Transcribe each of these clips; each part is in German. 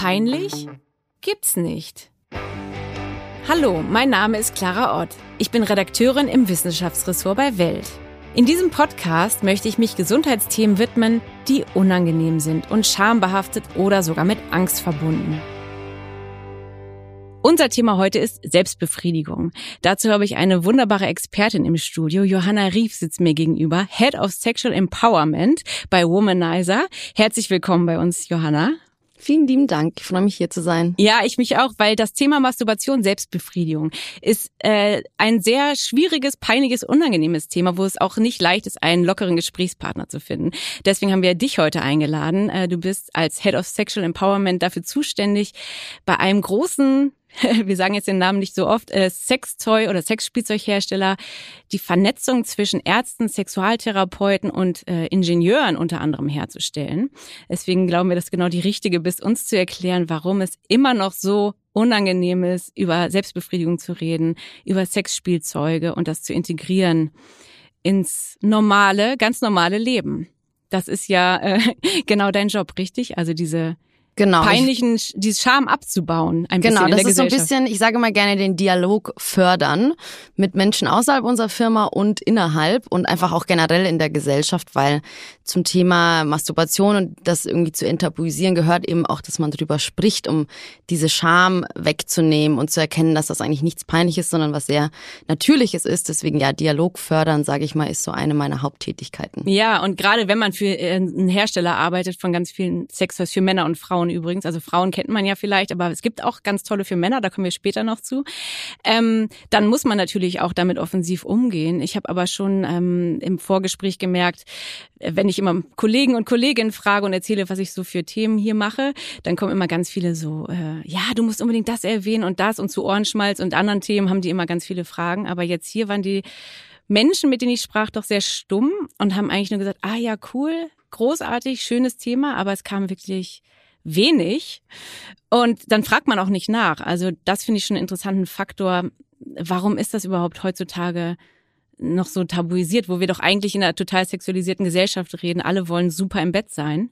Peinlich? Gibt's nicht. Hallo, mein Name ist Clara Ott. Ich bin Redakteurin im Wissenschaftsressort bei Welt. In diesem Podcast möchte ich mich Gesundheitsthemen widmen, die unangenehm sind und schambehaftet oder sogar mit Angst verbunden. Unser Thema heute ist Selbstbefriedigung. Dazu habe ich eine wunderbare Expertin im Studio. Johanna Rief sitzt mir gegenüber, Head of Sexual Empowerment bei Womanizer. Herzlich willkommen bei uns, Johanna. Vielen lieben Dank. Ich freue mich hier zu sein. Ja, ich mich auch, weil das Thema Masturbation, Selbstbefriedigung ist äh, ein sehr schwieriges, peinliches, unangenehmes Thema, wo es auch nicht leicht ist, einen lockeren Gesprächspartner zu finden. Deswegen haben wir dich heute eingeladen. Äh, du bist als Head of Sexual Empowerment dafür zuständig, bei einem großen wir sagen jetzt den Namen nicht so oft, äh, Sextoy- oder Sexspielzeughersteller, die Vernetzung zwischen Ärzten, Sexualtherapeuten und äh, Ingenieuren unter anderem herzustellen. Deswegen glauben wir, dass genau die richtige bist, uns zu erklären, warum es immer noch so unangenehm ist, über Selbstbefriedigung zu reden, über Sexspielzeuge und das zu integrieren ins normale, ganz normale Leben. Das ist ja äh, genau dein Job, richtig? Also diese genau, peinlichen, ich, dieses Scham abzubauen. Ein genau, bisschen das ist so ein bisschen, ich sage mal gerne, den Dialog fördern mit Menschen außerhalb unserer Firma und innerhalb und einfach auch generell in der Gesellschaft, weil zum Thema Masturbation und das irgendwie zu enttabuisieren gehört eben auch, dass man darüber spricht, um diese Scham wegzunehmen und zu erkennen, dass das eigentlich nichts Peinliches, sondern was sehr Natürliches ist. Deswegen ja, Dialog fördern, sage ich mal, ist so eine meiner Haupttätigkeiten. Ja, und gerade wenn man für äh, einen Hersteller arbeitet von ganz vielen Sextoys für Männer und Frauen übrigens, also Frauen kennt man ja vielleicht, aber es gibt auch ganz tolle für Männer, da kommen wir später noch zu, ähm, dann muss man natürlich auch damit offensiv umgehen. Ich habe aber schon ähm, im Vorgespräch gemerkt, wenn ich immer Kollegen und Kolleginnen frage und erzähle, was ich so für Themen hier mache, dann kommen immer ganz viele so, äh, ja, du musst unbedingt das erwähnen und das und zu Ohrenschmalz und anderen Themen haben die immer ganz viele Fragen. Aber jetzt hier waren die Menschen, mit denen ich sprach, doch sehr stumm und haben eigentlich nur gesagt, ah ja, cool, großartig, schönes Thema, aber es kam wirklich wenig. Und dann fragt man auch nicht nach. Also das finde ich schon einen interessanten Faktor. Warum ist das überhaupt heutzutage noch so tabuisiert, wo wir doch eigentlich in einer total sexualisierten Gesellschaft reden. Alle wollen super im Bett sein.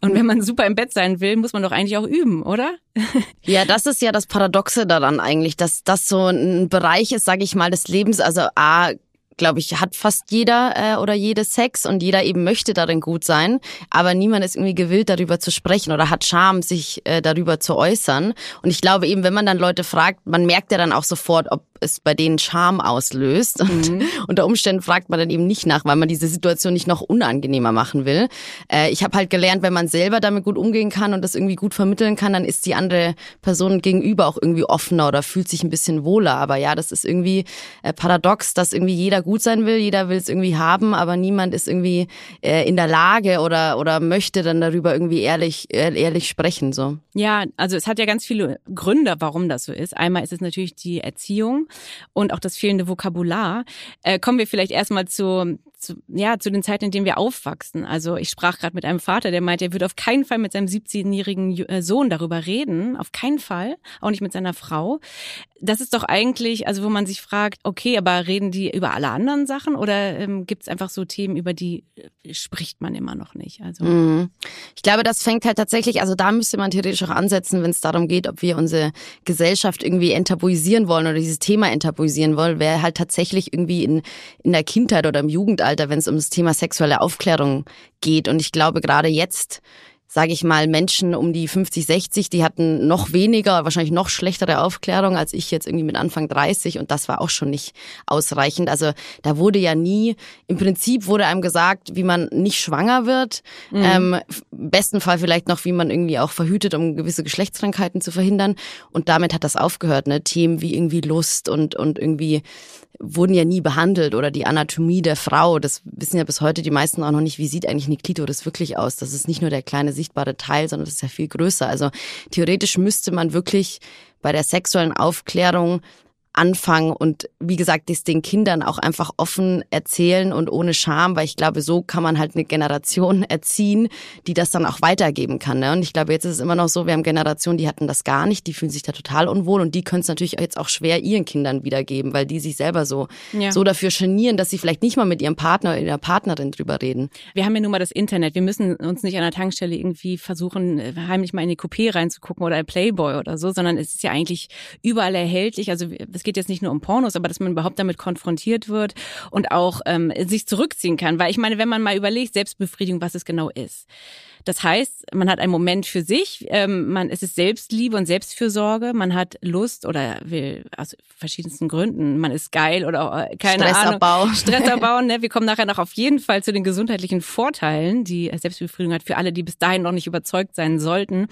Und wenn man super im Bett sein will, muss man doch eigentlich auch üben, oder? Ja, das ist ja das Paradoxe daran eigentlich, dass das so ein Bereich ist, sage ich mal, des Lebens. Also A, glaube ich, hat fast jeder äh, oder jede Sex und jeder eben möchte darin gut sein, aber niemand ist irgendwie gewillt, darüber zu sprechen oder hat Scham, sich äh, darüber zu äußern. Und ich glaube eben, wenn man dann Leute fragt, man merkt ja dann auch sofort, ob es bei denen Scham auslöst. Und mhm. unter Umständen fragt man dann eben nicht nach, weil man diese Situation nicht noch unangenehmer machen will. Äh, ich habe halt gelernt, wenn man selber damit gut umgehen kann und das irgendwie gut vermitteln kann, dann ist die andere Person gegenüber auch irgendwie offener oder fühlt sich ein bisschen wohler. Aber ja, das ist irgendwie äh, paradox, dass irgendwie jeder gut sein will, jeder will es irgendwie haben, aber niemand ist irgendwie äh, in der Lage oder, oder möchte dann darüber irgendwie ehrlich, ehrlich sprechen. So. Ja, also es hat ja ganz viele Gründe, warum das so ist. Einmal ist es natürlich die Erziehung und auch das fehlende Vokabular. Äh, kommen wir vielleicht erstmal zu, zu, ja, zu den Zeiten, in denen wir aufwachsen. Also ich sprach gerade mit einem Vater, der meinte, er würde auf keinen Fall mit seinem 17-jährigen äh, Sohn darüber reden. Auf keinen Fall. Auch nicht mit seiner Frau. Das ist doch eigentlich, also wo man sich fragt, okay, aber reden die über alle anderen Sachen oder ähm, gibt es einfach so Themen, über die äh, spricht man immer noch nicht? Also mhm. Ich glaube, das fängt halt tatsächlich, also da müsste man theoretisch auch ansetzen, wenn es darum geht, ob wir unsere Gesellschaft irgendwie enttabuisieren wollen oder dieses Thema enttabuisieren wollen, wäre halt tatsächlich irgendwie in, in der Kindheit oder im Jugendalter Zeitalter, wenn es um das Thema sexuelle Aufklärung geht. Und ich glaube, gerade jetzt sage ich mal, Menschen um die 50, 60, die hatten noch weniger, wahrscheinlich noch schlechtere Aufklärung als ich jetzt irgendwie mit Anfang 30 und das war auch schon nicht ausreichend. Also da wurde ja nie, im Prinzip wurde einem gesagt, wie man nicht schwanger wird, mhm. ähm, im besten Fall vielleicht noch, wie man irgendwie auch verhütet, um gewisse Geschlechtskrankheiten zu verhindern und damit hat das aufgehört, ne? Themen wie irgendwie Lust und, und irgendwie wurden ja nie behandelt oder die Anatomie der Frau, das wissen ja bis heute die meisten auch noch nicht, wie sieht eigentlich eine Klitoris wirklich aus? Das ist nicht nur der kleine sichtbare Teil, sondern das ist ja viel größer. Also theoretisch müsste man wirklich bei der sexuellen Aufklärung anfangen und wie gesagt, das den Kindern auch einfach offen erzählen und ohne Scham, weil ich glaube, so kann man halt eine Generation erziehen, die das dann auch weitergeben kann. Ne? Und ich glaube, jetzt ist es immer noch so, wir haben Generationen, die hatten das gar nicht, die fühlen sich da total unwohl und die können es natürlich jetzt auch schwer ihren Kindern wiedergeben, weil die sich selber so, ja. so dafür genieren, dass sie vielleicht nicht mal mit ihrem Partner oder ihrer Partnerin drüber reden. Wir haben ja nun mal das Internet. Wir müssen uns nicht an der Tankstelle irgendwie versuchen, heimlich mal in die Coupé reinzugucken oder ein Playboy oder so, sondern es ist ja eigentlich überall erhältlich. Also es geht jetzt nicht nur um Pornos, aber dass man überhaupt damit konfrontiert wird und auch ähm, sich zurückziehen kann. Weil ich meine, wenn man mal überlegt, Selbstbefriedigung, was es genau ist. Das heißt, man hat einen Moment für sich, ähm, man, es ist Selbstliebe und Selbstfürsorge, man hat Lust oder will aus verschiedensten Gründen, man ist geil oder äh, keine Stressabbau. Ahnung. Stressabbau. Ne? Wir kommen nachher noch auf jeden Fall zu den gesundheitlichen Vorteilen, die Selbstbefriedigung hat für alle, die bis dahin noch nicht überzeugt sein sollten.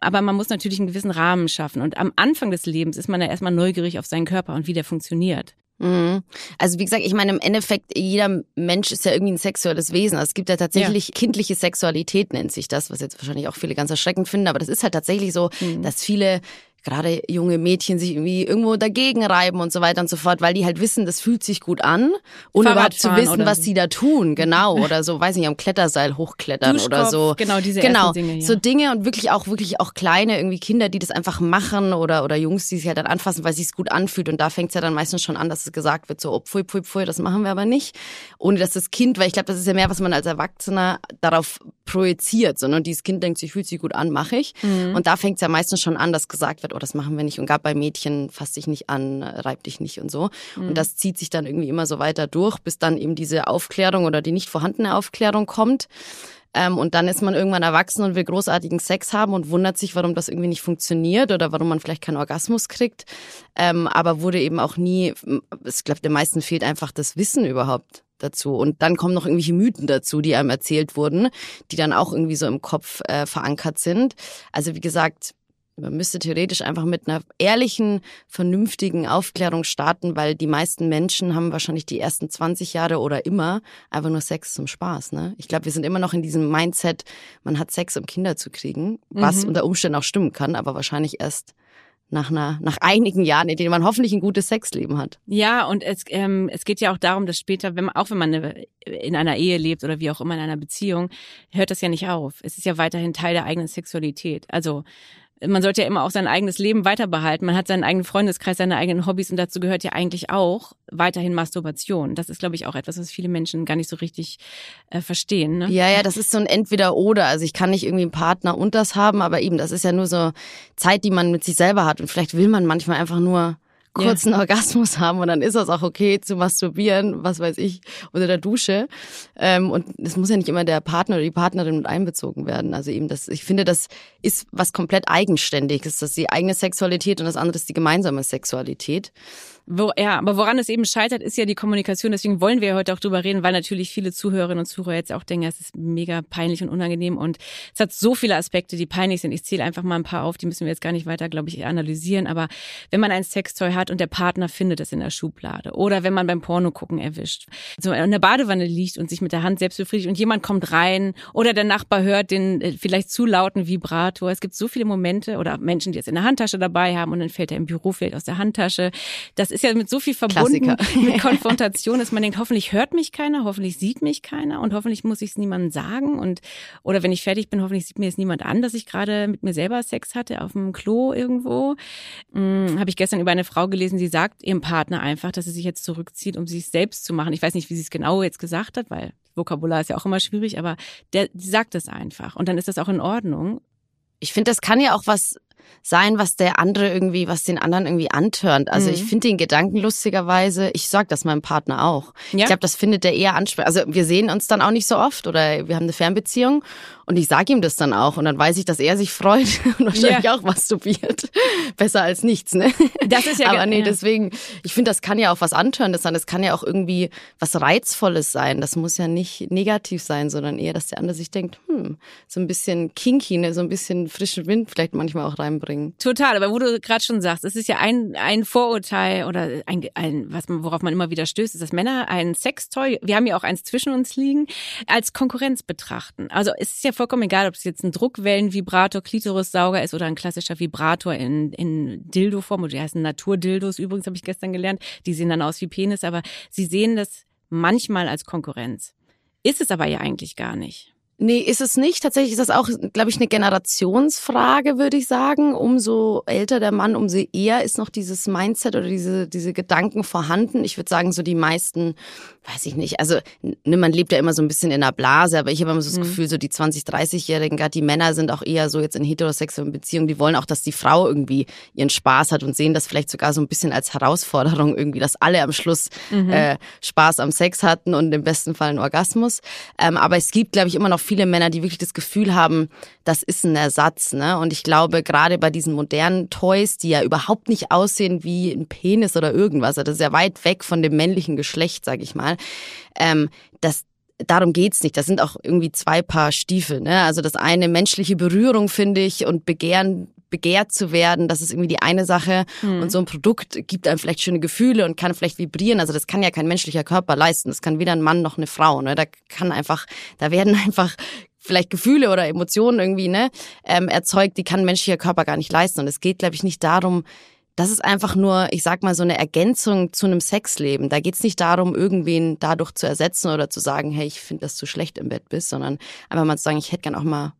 Aber man muss natürlich einen gewissen Rahmen schaffen. Und am Anfang des Lebens ist man ja erstmal neugierig auf seinen Körper und wie der funktioniert. Mhm. Also wie gesagt, ich meine im Endeffekt, jeder Mensch ist ja irgendwie ein sexuelles Wesen. Also es gibt ja tatsächlich ja. kindliche Sexualität, nennt sich das, was jetzt wahrscheinlich auch viele ganz erschreckend finden, aber das ist halt tatsächlich so, mhm. dass viele gerade junge Mädchen sich irgendwie irgendwo dagegen reiben und so weiter und so fort, weil die halt wissen, das fühlt sich gut an, ohne überhaupt zu wissen, was so. sie da tun, genau, oder so, weiß nicht, am Kletterseil hochklettern oder so. Genau, diese genau, Dinge. Ja. So Dinge und wirklich auch, wirklich auch kleine irgendwie Kinder, die das einfach machen oder, oder Jungs, die sich halt dann anfassen, weil sich es gut anfühlt und da fängt es ja dann meistens schon an, dass es gesagt wird, so, oh, pfui, pfui, pfui, das machen wir aber nicht, ohne dass das Kind, weil ich glaube, das ist ja mehr, was man als Erwachsener darauf projiziert, sondern dieses Kind denkt sich, fühlt sich gut an, mache ich. Mhm. Und da fängt es ja meistens schon an, dass gesagt wird, oh, das machen wir nicht. Und gab bei Mädchen, fass dich nicht an, reib dich nicht und so. Mhm. Und das zieht sich dann irgendwie immer so weiter durch, bis dann eben diese Aufklärung oder die nicht vorhandene Aufklärung kommt. Ähm, und dann ist man irgendwann erwachsen und will großartigen Sex haben und wundert sich, warum das irgendwie nicht funktioniert oder warum man vielleicht keinen Orgasmus kriegt. Ähm, aber wurde eben auch nie, ich glaube, den meisten fehlt einfach das Wissen überhaupt dazu. Und dann kommen noch irgendwelche Mythen dazu, die einem erzählt wurden, die dann auch irgendwie so im Kopf äh, verankert sind. Also wie gesagt, man müsste theoretisch einfach mit einer ehrlichen, vernünftigen Aufklärung starten, weil die meisten Menschen haben wahrscheinlich die ersten 20 Jahre oder immer einfach nur Sex zum Spaß. Ne? Ich glaube, wir sind immer noch in diesem Mindset, man hat Sex, um Kinder zu kriegen, was mhm. unter Umständen auch stimmen kann, aber wahrscheinlich erst nach einer nach einigen Jahren, in denen man hoffentlich ein gutes Sexleben hat. Ja, und es ähm, es geht ja auch darum, dass später, wenn man auch wenn man eine, in einer Ehe lebt oder wie auch immer in einer Beziehung, hört das ja nicht auf. Es ist ja weiterhin Teil der eigenen Sexualität. Also man sollte ja immer auch sein eigenes Leben weiter behalten. Man hat seinen eigenen Freundeskreis, seine eigenen Hobbys und dazu gehört ja eigentlich auch weiterhin Masturbation. Das ist, glaube ich, auch etwas, was viele Menschen gar nicht so richtig äh, verstehen. Ne? Ja, ja, das ist so ein Entweder-Oder. Also ich kann nicht irgendwie einen Partner und das haben, aber eben, das ist ja nur so Zeit, die man mit sich selber hat. Und vielleicht will man manchmal einfach nur kurzen ja. Orgasmus haben und dann ist das auch okay zu masturbieren, was weiß ich, unter der Dusche. Ähm, und es muss ja nicht immer der Partner oder die Partnerin mit einbezogen werden. Also eben das, ich finde, das ist was komplett eigenständiges. Das ist die eigene Sexualität und das andere ist die gemeinsame Sexualität. Wo, ja, aber woran es eben scheitert, ist ja die Kommunikation. Deswegen wollen wir heute auch drüber reden, weil natürlich viele Zuhörerinnen und Zuhörer jetzt auch denken, es ist mega peinlich und unangenehm und es hat so viele Aspekte, die peinlich sind. Ich zähle einfach mal ein paar auf, die müssen wir jetzt gar nicht weiter, glaube ich, analysieren. Aber wenn man ein Sextoy hat und der Partner findet es in der Schublade oder wenn man beim Porno gucken erwischt, so in der Badewanne liegt und sich mit der Hand selbst befriedigt und jemand kommt rein oder der Nachbar hört den äh, vielleicht zu lauten Vibrator. Es gibt so viele Momente oder Menschen, die es in der Handtasche dabei haben und dann fällt er im Büro vielleicht aus der Handtasche. Das ist ja mit so viel verbunden mit Konfrontation, dass man denkt, hoffentlich hört mich keiner, hoffentlich sieht mich keiner und hoffentlich muss ich es niemandem sagen und oder wenn ich fertig bin, hoffentlich sieht mir jetzt niemand an, dass ich gerade mit mir selber Sex hatte auf dem Klo irgendwo. Hm, Habe ich gestern über eine Frau gelesen, die sagt ihrem Partner einfach, dass sie sich jetzt zurückzieht, um sich selbst zu machen. Ich weiß nicht, wie sie es genau jetzt gesagt hat, weil Vokabular ist ja auch immer schwierig, aber der die sagt es einfach und dann ist das auch in Ordnung. Ich finde, das kann ja auch was sein, was der andere irgendwie, was den anderen irgendwie antörnt. Also mhm. ich finde den Gedanken lustigerweise, ich sag das meinem Partner auch. Ja? Ich glaube, das findet er eher ansprechend. Also wir sehen uns dann auch nicht so oft oder wir haben eine Fernbeziehung und ich sage ihm das dann auch und dann weiß ich, dass er sich freut und wahrscheinlich ja. auch masturbiert. Besser als nichts, ne? Das ist ja Aber nee, ja. deswegen, ich finde, das kann ja auch was Antörendes sein. Das kann ja auch irgendwie was Reizvolles sein. Das muss ja nicht negativ sein, sondern eher, dass der andere sich denkt, hm, so ein bisschen kinky, ne? so ein bisschen frischen Wind vielleicht manchmal auch rein reinbringen. Total, aber wo du gerade schon sagst, es ist ja ein, ein Vorurteil oder ein, ein was man, worauf man immer wieder stößt, ist, dass Männer ein Sextoy, wir haben ja auch eins zwischen uns liegen, als Konkurrenz betrachten. Also es ist ja vollkommen egal, ob es jetzt ein Druckwellenvibrator, Klitorissauger ist oder ein klassischer Vibrator in, in Dildo-Form, oder die heißen Naturdildos übrigens, habe ich gestern gelernt. Die sehen dann aus wie Penis, aber sie sehen das manchmal als Konkurrenz. Ist es aber ja eigentlich gar nicht. Nee, ist es nicht. Tatsächlich ist das auch, glaube ich, eine Generationsfrage, würde ich sagen. Umso älter der Mann, umso eher ist noch dieses Mindset oder diese, diese Gedanken vorhanden. Ich würde sagen, so die meisten, weiß ich nicht, also ne, man lebt ja immer so ein bisschen in einer Blase, aber ich habe immer so das mhm. Gefühl, so die 20-, 30-Jährigen, gerade die Männer sind auch eher so jetzt in heterosexuellen Beziehungen, die wollen auch, dass die Frau irgendwie ihren Spaß hat und sehen das vielleicht sogar so ein bisschen als Herausforderung irgendwie, dass alle am Schluss mhm. äh, Spaß am Sex hatten und im besten Fall einen Orgasmus. Ähm, aber es gibt, glaube ich, immer noch viele Männer, die wirklich das Gefühl haben, das ist ein Ersatz. Ne? Und ich glaube, gerade bei diesen modernen Toys, die ja überhaupt nicht aussehen wie ein Penis oder irgendwas, also das ist ja weit weg von dem männlichen Geschlecht, sag ich mal, ähm, das darum geht's nicht. Das sind auch irgendwie zwei Paar Stiefel. Ne? Also das eine menschliche Berührung, finde ich, und Begehren begehrt zu werden, das ist irgendwie die eine Sache. Mhm. Und so ein Produkt gibt einem vielleicht schöne Gefühle und kann vielleicht vibrieren. Also das kann ja kein menschlicher Körper leisten. Das kann weder ein Mann noch eine Frau. Ne? Da kann einfach, da werden einfach vielleicht Gefühle oder Emotionen irgendwie ne, ähm, erzeugt, die kann menschlicher Körper gar nicht leisten. Und es geht, glaube ich, nicht darum, das ist einfach nur, ich sag mal, so eine Ergänzung zu einem Sexleben. Da geht's nicht darum, irgendwen dadurch zu ersetzen oder zu sagen, hey, ich finde, dass du schlecht im Bett bist, sondern einfach mal zu sagen, ich hätte gern auch mal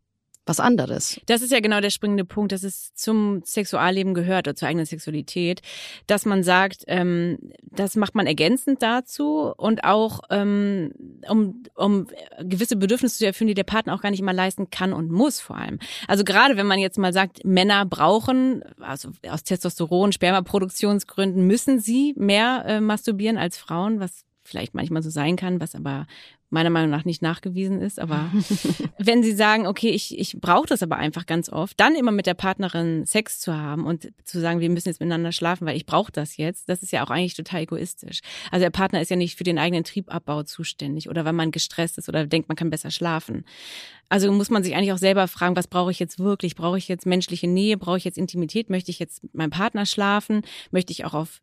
was anderes. Das ist ja genau der springende Punkt, dass es zum Sexualleben gehört oder zur eigenen Sexualität, dass man sagt, ähm, das macht man ergänzend dazu und auch ähm, um, um gewisse Bedürfnisse zu erfüllen, die der Partner auch gar nicht immer leisten kann und muss vor allem. Also gerade wenn man jetzt mal sagt, Männer brauchen, also aus Testosteron, Spermaproduktionsgründen müssen sie mehr äh, masturbieren als Frauen, was vielleicht manchmal so sein kann, was aber meiner Meinung nach nicht nachgewiesen ist. Aber wenn Sie sagen, okay, ich, ich brauche das aber einfach ganz oft, dann immer mit der Partnerin Sex zu haben und zu sagen, wir müssen jetzt miteinander schlafen, weil ich brauche das jetzt, das ist ja auch eigentlich total egoistisch. Also der Partner ist ja nicht für den eigenen Triebabbau zuständig oder weil man gestresst ist oder denkt, man kann besser schlafen. Also muss man sich eigentlich auch selber fragen, was brauche ich jetzt wirklich? Brauche ich jetzt menschliche Nähe? Brauche ich jetzt Intimität? Möchte ich jetzt mit meinem Partner schlafen? Möchte ich auch auf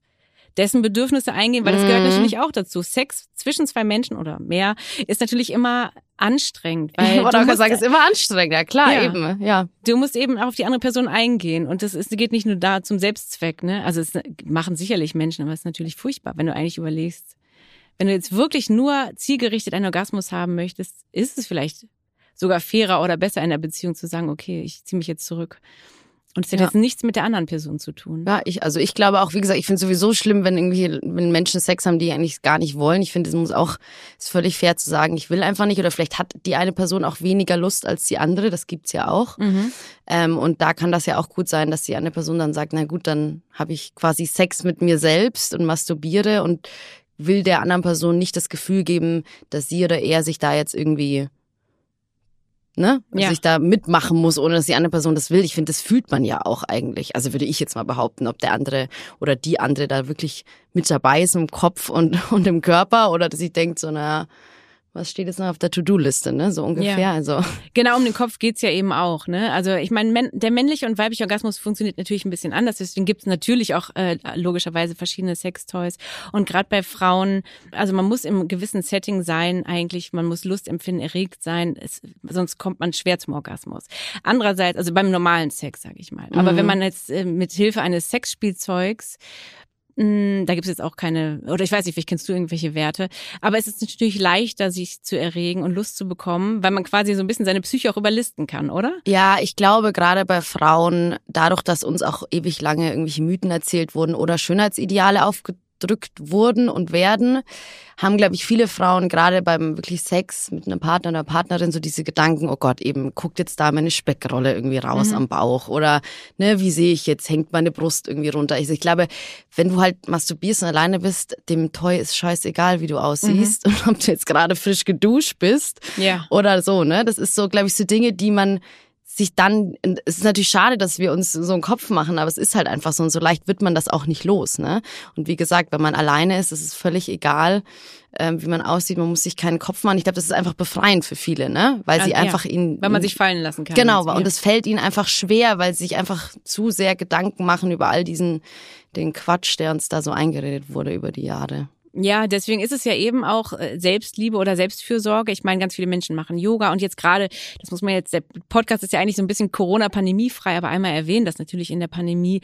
dessen Bedürfnisse eingehen, weil das gehört mhm. natürlich auch dazu. Sex zwischen zwei Menschen oder mehr ist natürlich immer anstrengend. Weil oder du musst, sagen, ist immer anstrengend, ja klar, ja. eben, ja. Du musst eben auch auf die andere Person eingehen und das ist, geht nicht nur da zum Selbstzweck, ne? Also es machen sicherlich Menschen, aber es ist natürlich furchtbar, wenn du eigentlich überlegst, wenn du jetzt wirklich nur zielgerichtet einen Orgasmus haben möchtest, ist es vielleicht sogar fairer oder besser in der Beziehung zu sagen, okay, ich ziehe mich jetzt zurück. Und es hat ja. jetzt nichts mit der anderen Person zu tun. Ja, ich, also ich glaube auch, wie gesagt, ich finde es sowieso schlimm, wenn irgendwie, wenn Menschen Sex haben, die eigentlich gar nicht wollen. Ich finde, es muss auch, ist völlig fair zu sagen, ich will einfach nicht. Oder vielleicht hat die eine Person auch weniger Lust als die andere. Das gibt's ja auch. Mhm. Ähm, und da kann das ja auch gut sein, dass die eine Person dann sagt, na gut, dann habe ich quasi Sex mit mir selbst und masturbiere und will der anderen Person nicht das Gefühl geben, dass sie oder er sich da jetzt irgendwie ne, ja. sich da mitmachen muss, ohne dass die andere Person das will. Ich finde, das fühlt man ja auch eigentlich. Also würde ich jetzt mal behaupten, ob der andere oder die andere da wirklich mit dabei ist im Kopf und, und im Körper oder dass ich denkt so, na, was steht jetzt noch auf der To-Do-Liste, ne? So ungefähr. Ja. Also. Genau, um den Kopf geht's ja eben auch, ne? Also ich meine, der männliche und weibliche Orgasmus funktioniert natürlich ein bisschen anders. Deswegen gibt's natürlich auch äh, logischerweise verschiedene Sextoys. Und gerade bei Frauen, also man muss im gewissen Setting sein, eigentlich, man muss Lust empfinden, erregt sein, es, sonst kommt man schwer zum Orgasmus. Andererseits, also beim normalen Sex, sage ich mal. Aber mhm. wenn man jetzt äh, mit Hilfe eines Sexspielzeugs da gibt es jetzt auch keine, oder ich weiß nicht, vielleicht kennst du irgendwelche Werte, aber es ist natürlich leichter, sich zu erregen und Lust zu bekommen, weil man quasi so ein bisschen seine Psyche auch überlisten kann, oder? Ja, ich glaube gerade bei Frauen, dadurch, dass uns auch ewig lange irgendwelche Mythen erzählt wurden oder Schönheitsideale aufge gedrückt wurden und werden, haben, glaube ich, viele Frauen gerade beim wirklich Sex mit einem Partner oder Partnerin so diese Gedanken, oh Gott, eben guckt jetzt da meine Speckrolle irgendwie raus mhm. am Bauch oder ne, wie sehe ich jetzt, hängt meine Brust irgendwie runter. Ich, ich glaube, wenn du halt masturbierst und alleine bist, dem Toy ist scheißegal, wie du aussiehst mhm. und ob du jetzt gerade frisch geduscht bist ja. oder so, ne? Das ist so, glaube ich, so Dinge, die man sich dann, es ist natürlich schade, dass wir uns so einen Kopf machen, aber es ist halt einfach so und so leicht wird man das auch nicht los, ne? Und wie gesagt, wenn man alleine ist, ist es völlig egal, ähm, wie man aussieht, man muss sich keinen Kopf machen. Ich glaube, das ist einfach befreiend für viele, ne? Weil sie ja, einfach ihn. Weil man sich fallen lassen kann. Genau, und es fällt ihnen einfach schwer, weil sie sich einfach zu sehr Gedanken machen über all diesen, den Quatsch, der uns da so eingeredet wurde über die Jahre. Ja, deswegen ist es ja eben auch äh, Selbstliebe oder Selbstfürsorge. Ich meine, ganz viele Menschen machen Yoga und jetzt gerade, das muss man jetzt, der Podcast ist ja eigentlich so ein bisschen Corona-Pandemiefrei, aber einmal erwähnen, dass natürlich in der Pandemie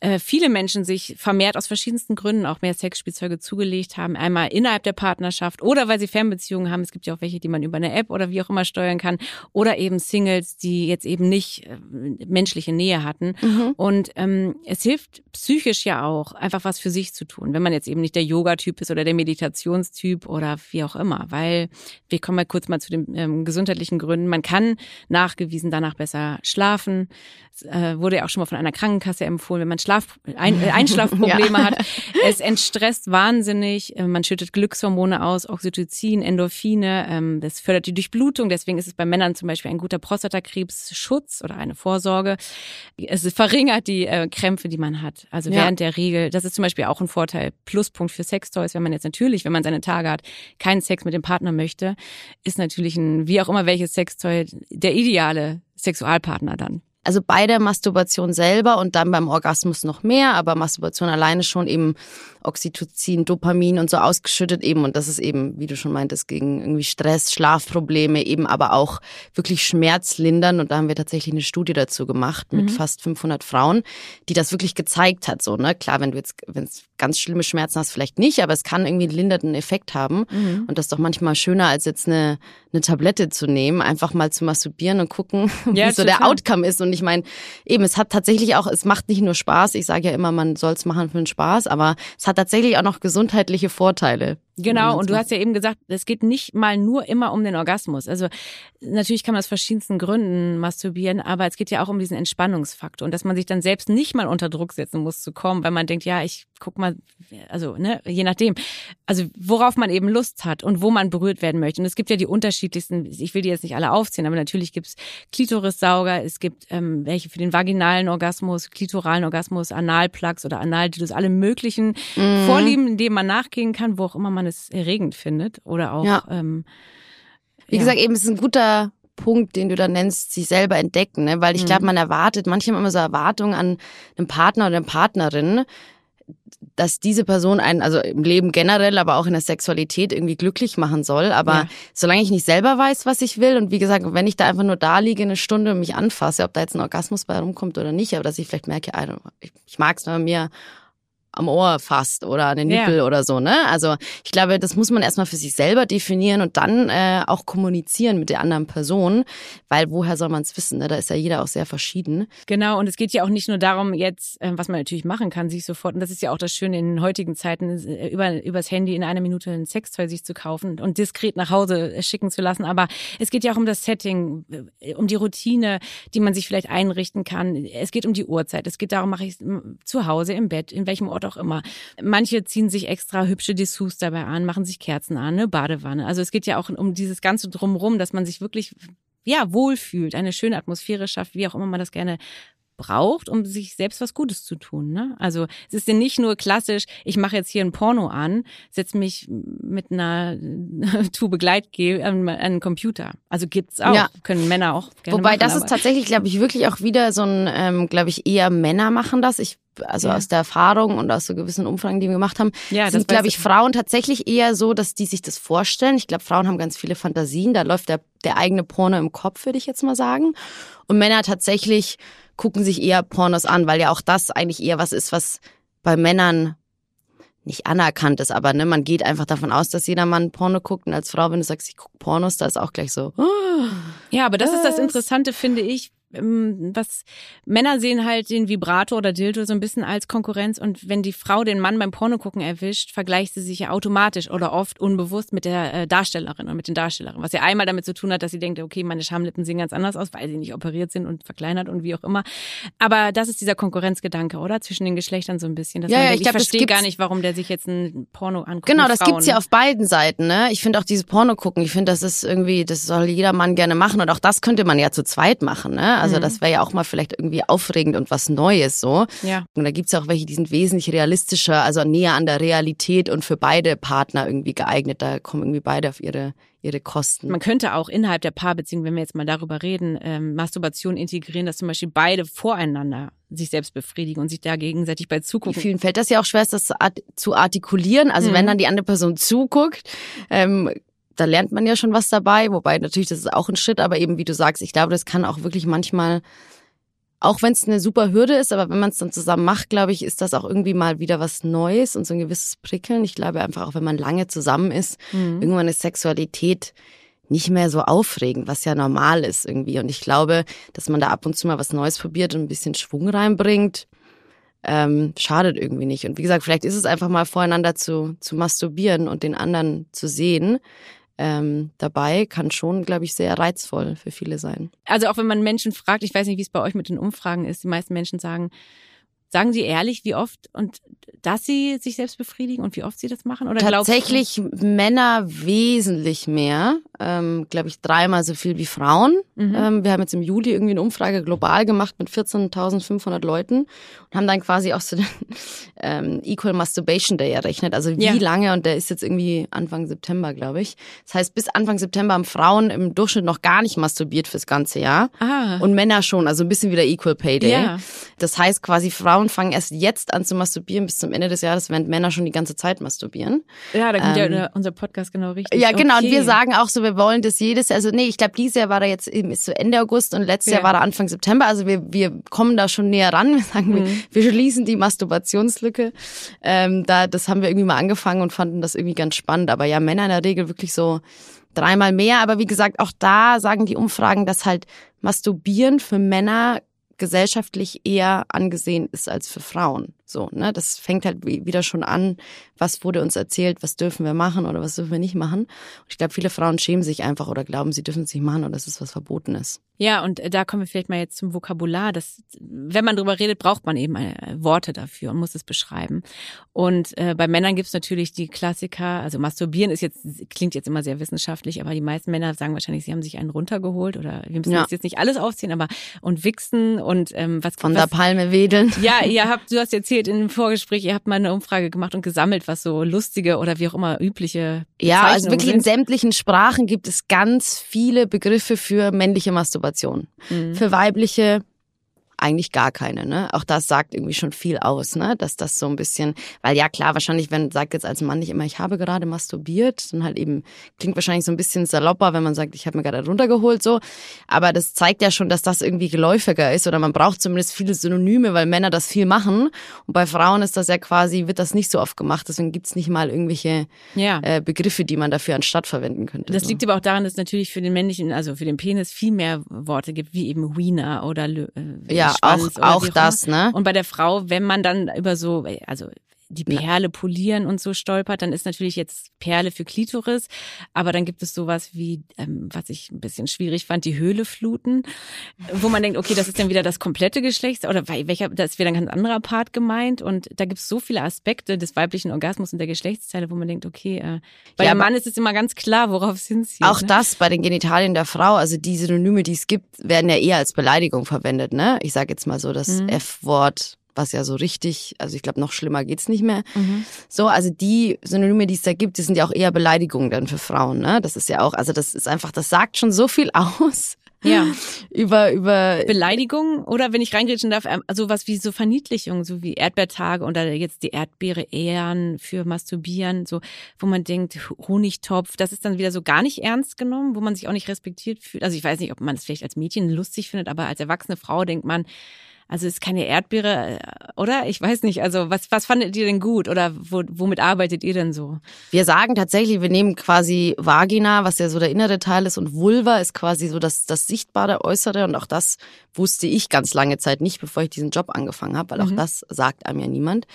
äh, viele Menschen sich vermehrt aus verschiedensten Gründen auch mehr Sexspielzeuge zugelegt haben. Einmal innerhalb der Partnerschaft oder weil sie Fernbeziehungen haben. Es gibt ja auch welche, die man über eine App oder wie auch immer steuern kann. Oder eben Singles, die jetzt eben nicht äh, menschliche Nähe hatten. Mhm. Und ähm, es hilft psychisch ja auch, einfach was für sich zu tun. Wenn man jetzt eben nicht der Yoga-Typ ist oder der Meditationstyp oder wie auch immer, weil wir kommen mal kurz mal zu den ähm, gesundheitlichen Gründen. Man kann nachgewiesen danach besser schlafen. Es, äh, wurde ja auch schon mal von einer Krankenkasse empfohlen, wenn man Schlaf, ein, äh, Einschlafprobleme ja. hat. Es entstresst wahnsinnig. Äh, man schüttet Glückshormone aus, Oxytocin, Endorphine. Ähm, das fördert die Durchblutung. Deswegen ist es bei Männern zum Beispiel ein guter Prostatakrebsschutz oder eine Vorsorge. Es verringert die äh, Krämpfe, die man hat. Also ja. während der Regel. Das ist zum Beispiel auch ein Vorteil, Pluspunkt für Sextoys, wenn man jetzt natürlich, wenn man seine Tage hat, keinen Sex mit dem Partner möchte, ist natürlich ein, wie auch immer welches Sextoy, der ideale Sexualpartner dann. Also bei der Masturbation selber und dann beim Orgasmus noch mehr, aber Masturbation alleine schon eben Oxytocin, Dopamin und so ausgeschüttet eben. Und das ist eben, wie du schon meintest, gegen irgendwie Stress, Schlafprobleme, eben aber auch wirklich schmerzlindern. Und da haben wir tatsächlich eine Studie dazu gemacht mit mhm. fast 500 Frauen, die das wirklich gezeigt hat. So, ne? Klar, wenn du jetzt, wenn es ganz schlimme Schmerzen hast, vielleicht nicht, aber es kann irgendwie einen lindernden Effekt haben. Mhm. Und das ist doch manchmal schöner, als jetzt eine, eine Tablette zu nehmen, einfach mal zu masturbieren und gucken, ja, wie so der Outcome ist. Und ich meine, eben, es hat tatsächlich auch, es macht nicht nur Spaß. Ich sage ja immer, man soll es machen für den Spaß, aber es hat tatsächlich auch noch gesundheitliche Vorteile. Genau, und du hast ja eben gesagt, es geht nicht mal nur immer um den Orgasmus. Also natürlich kann man aus verschiedensten Gründen masturbieren, aber es geht ja auch um diesen Entspannungsfaktor und dass man sich dann selbst nicht mal unter Druck setzen muss zu kommen, weil man denkt, ja, ich guck mal, also ne, je nachdem, also worauf man eben Lust hat und wo man berührt werden möchte. Und es gibt ja die unterschiedlichsten, ich will die jetzt nicht alle aufzählen, aber natürlich gibt's Klitorissauger, es gibt ähm, welche für den vaginalen Orgasmus, klitoralen Orgasmus, Analplugs oder Analdildos, alle möglichen mhm. Vorlieben, denen man nachgehen kann, wo auch immer man es erregend findet oder auch. Ja. Ähm, Wie ja. gesagt, eben ist ein guter Punkt, den du da nennst, sich selber entdecken, ne? weil ich glaube, mhm. man erwartet, manche haben immer so Erwartungen an einen Partner oder eine Partnerin, dass diese Person einen, also im Leben generell, aber auch in der Sexualität irgendwie glücklich machen soll. Aber ja. solange ich nicht selber weiß, was ich will und wie gesagt, wenn ich da einfach nur da liege eine Stunde und mich anfasse, ob da jetzt ein Orgasmus bei rumkommt oder nicht, aber dass ich vielleicht merke, ich, ich mag es, wenn mir am Ohr fasst oder an den Nippel yeah. oder so, ne? Also ich glaube, das muss man erstmal für sich selber definieren und dann äh, auch kommunizieren mit der anderen Person, weil woher soll man es wissen? Ne? Da ist ja jeder auch sehr verschieden. Genau, und es geht ja auch nicht nur darum, jetzt, äh, was man natürlich machen kann, sich sofort, und das ist ja auch das Schöne in heutigen Zeiten, äh, über, übers Handy in einer Minute ein Sextoy sich zu kaufen und diskret nach Hause äh, schicken zu lassen. Aber es geht ja auch um das Setting, äh, um die Routine, die man sich vielleicht einrichten kann. Es geht um die Uhrzeit. Es geht darum, mache ich es zu Hause im Bett, in welchem Ort Ort auch immer. Manche ziehen sich extra hübsche Dessous dabei an, machen sich Kerzen an, eine Badewanne. Also es geht ja auch um dieses ganze Drumrum, dass man sich wirklich ja, wohlfühlt, eine schöne Atmosphäre schafft, wie auch immer man das gerne braucht, um sich selbst was Gutes zu tun. Ne? Also es ist ja nicht nur klassisch, ich mache jetzt hier ein Porno an, setze mich mit einer Tube Gleitgel an einen Computer. Also gibt's auch, ja. können Männer auch gerne Wobei machen, das ist tatsächlich, glaube ich, wirklich auch wieder so ein, ähm, glaube ich, eher Männer machen das. Ich also ja. aus der Erfahrung und aus so gewissen Umfragen, die wir gemacht haben, ja, sind, glaube ich, Frauen tatsächlich eher so, dass die sich das vorstellen. Ich glaube, Frauen haben ganz viele Fantasien. Da läuft der, der eigene Porno im Kopf, würde ich jetzt mal sagen. Und Männer tatsächlich gucken sich eher Pornos an, weil ja auch das eigentlich eher was ist, was bei Männern nicht anerkannt ist, aber ne, man geht einfach davon aus, dass jeder Mann Porno guckt und als Frau, wenn du sagst, ich gucke Pornos, da ist auch gleich so. Ja, aber das was? ist das Interessante, finde ich, was Männer sehen halt den Vibrator oder Dildo so ein bisschen als Konkurrenz und wenn die Frau den Mann beim Pornogucken erwischt, vergleicht sie sich ja automatisch oder oft unbewusst mit der äh, Darstellerin und mit den Darstellerinnen, was ja einmal damit zu tun hat, dass sie denkt, okay, meine Schamlippen sehen ganz anders aus, weil sie nicht operiert sind und verkleinert und wie auch immer. Aber das ist dieser Konkurrenzgedanke, oder? Zwischen den Geschlechtern so ein bisschen. Ja, ja, denkt, ich, glaub, ich verstehe gar nicht, warum der sich jetzt ein Porno anguckt. Genau, das gibt's ja auf beiden Seiten, ne? Ich finde auch diese Porno gucken, ich finde, das ist irgendwie, das soll jeder Mann gerne machen und auch das könnte man ja zu zweit machen, ne? Also mhm. das wäre ja auch mal vielleicht irgendwie aufregend und was Neues so. Ja. Und da gibt's ja auch welche, die sind wesentlich realistischer, also näher an der Realität und für beide Partner irgendwie geeignet. Da kommen irgendwie beide auf ihre ihre Kosten. Man könnte auch innerhalb der Paarbeziehung, wenn wir jetzt mal darüber reden, ähm, Masturbation integrieren, dass zum Beispiel beide voreinander sich selbst befriedigen und sich da gegenseitig bei zugucken. Vielen fällt das ja auch schwer, das zu artikulieren. Also mhm. wenn dann die andere Person zuguckt, ähm, da lernt man ja schon was dabei, wobei natürlich das ist auch ein Schritt, aber eben wie du sagst, ich glaube, das kann auch wirklich manchmal, auch wenn es eine super Hürde ist, aber wenn man es dann zusammen macht, glaube ich, ist das auch irgendwie mal wieder was Neues und so ein gewisses Prickeln. Ich glaube einfach, auch wenn man lange zusammen ist, mhm. irgendwann ist Sexualität nicht mehr so aufregend, was ja normal ist irgendwie. Und ich glaube, dass man da ab und zu mal was Neues probiert und ein bisschen Schwung reinbringt, ähm, schadet irgendwie nicht. Und wie gesagt, vielleicht ist es einfach mal voreinander zu, zu masturbieren und den anderen zu sehen ähm, dabei kann schon, glaube ich, sehr reizvoll für viele sein. Also auch wenn man Menschen fragt, ich weiß nicht, wie es bei euch mit den Umfragen ist, die meisten Menschen sagen, sagen sie ehrlich, wie oft und dass sie sich selbst befriedigen und wie oft sie das machen? Oder Tatsächlich Männer wesentlich mehr, ähm, glaube ich, dreimal so viel wie Frauen. Mhm. Ähm, wir haben jetzt im Juli irgendwie eine Umfrage global gemacht mit 14.500 Leuten und haben dann quasi auch so den ähm, Equal Masturbation Day errechnet. Also wie ja. lange, und der ist jetzt irgendwie Anfang September, glaube ich. Das heißt, bis Anfang September haben Frauen im Durchschnitt noch gar nicht masturbiert fürs ganze Jahr. Ah. Und Männer schon, also ein bisschen wieder Equal Pay Day. Ja. Das heißt quasi, Frauen fangen erst jetzt an zu masturbieren bis zum Ende des Jahres, während Männer schon die ganze Zeit masturbieren. Ja, da kommt ähm, ja unser Podcast genau richtig. Ja, genau. Okay. Und wir sagen auch so, wir wollen das jedes Jahr, also nee, ich glaube, dieses Jahr war er jetzt eben ist so Ende August und letztes ja. Jahr war er Anfang September. Also wir, wir kommen da schon näher ran. Wir sagen, mhm. wir, wir schließen die Masturbationslücke. Ähm, da, das haben wir irgendwie mal angefangen und fanden das irgendwie ganz spannend. Aber ja, Männer in der Regel wirklich so dreimal mehr. Aber wie gesagt, auch da sagen die Umfragen, dass halt Masturbieren für Männer gesellschaftlich eher angesehen ist als für Frauen. So, ne, das fängt halt wieder schon an, was wurde uns erzählt, was dürfen wir machen oder was dürfen wir nicht machen. Und ich glaube, viele Frauen schämen sich einfach oder glauben, sie dürfen es nicht machen oder das ist was Verbotenes. Ja, und da kommen wir vielleicht mal jetzt zum Vokabular. Das, wenn man drüber redet, braucht man eben äh, Worte dafür und muss es beschreiben. Und äh, bei Männern gibt's natürlich die Klassiker, also masturbieren ist jetzt, klingt jetzt immer sehr wissenschaftlich, aber die meisten Männer sagen wahrscheinlich, sie haben sich einen runtergeholt oder wir müssen ja. jetzt nicht alles aufziehen, aber und wichsen und ähm, was Von was, der Palme wedeln. Ja, ihr habt, du hast erzählt, erzählt in dem Vorgespräch, ihr habt mal eine Umfrage gemacht und gesammelt, was so lustige oder wie auch immer übliche Ja, also wirklich sind. in sämtlichen Sprachen gibt es ganz viele Begriffe für männliche Masturbation. Mhm. Für weibliche eigentlich gar keine, ne? Auch das sagt irgendwie schon viel aus, ne? Dass das so ein bisschen, weil ja klar, wahrscheinlich, wenn sagt jetzt als Mann nicht immer, ich habe gerade masturbiert, dann halt eben klingt wahrscheinlich so ein bisschen salopper, wenn man sagt, ich habe mir gerade runtergeholt so. Aber das zeigt ja schon, dass das irgendwie geläufiger ist oder man braucht zumindest viele Synonyme, weil Männer das viel machen. Und bei Frauen ist das ja quasi, wird das nicht so oft gemacht. Deswegen gibt's nicht mal irgendwelche ja. äh, Begriffe, die man dafür anstatt verwenden könnte. Das so. liegt aber auch daran, dass es natürlich für den männlichen, also für den Penis viel mehr Worte gibt, wie eben Wiener oder äh, ja, auch, auch das, ne? Und bei der Frau, wenn man dann über so, also die Perle polieren und so stolpert, dann ist natürlich jetzt Perle für Klitoris, aber dann gibt es sowas wie, ähm, was ich ein bisschen schwierig fand, die Höhle fluten, wo man denkt, okay, das ist dann wieder das komplette Geschlecht oder welcher, das ist wieder ein ganz anderer Part gemeint und da gibt es so viele Aspekte des weiblichen Orgasmus und der Geschlechtsteile, wo man denkt, okay, äh, bei ja, dem Mann ist es immer ganz klar, worauf es hinzieht. Auch ne? das bei den Genitalien der Frau, also die Synonyme, die es gibt, werden ja eher als Beleidigung verwendet, ne? Ich sage jetzt mal so das mhm. F-Wort was ja so richtig, also ich glaube, noch schlimmer geht's nicht mehr. Mhm. So, also die Synonyme, die es da gibt, die sind ja auch eher Beleidigungen dann für Frauen, ne? Das ist ja auch, also das ist einfach, das sagt schon so viel aus. Ja. über, über. Beleidigung oder wenn ich reingrätschen darf, ähm, also was wie so Verniedlichung, so wie Erdbeertage oder jetzt die Erdbeere ehren für Masturbieren, so, wo man denkt, Honigtopf, das ist dann wieder so gar nicht ernst genommen, wo man sich auch nicht respektiert fühlt. Also ich weiß nicht, ob man es vielleicht als Mädchen lustig findet, aber als erwachsene Frau denkt man, also ist keine Erdbeere, äh, oder? Ich weiß nicht. Also was, was fandet ihr denn gut oder wo, womit arbeitet ihr denn so? Wir sagen tatsächlich, wir nehmen quasi Vagina, was ja so der innere Teil ist, und Vulva ist quasi so das, das sichtbare Äußere. Und auch das wusste ich ganz lange Zeit nicht, bevor ich diesen Job angefangen habe, weil auch mhm. das sagt einem ja niemand.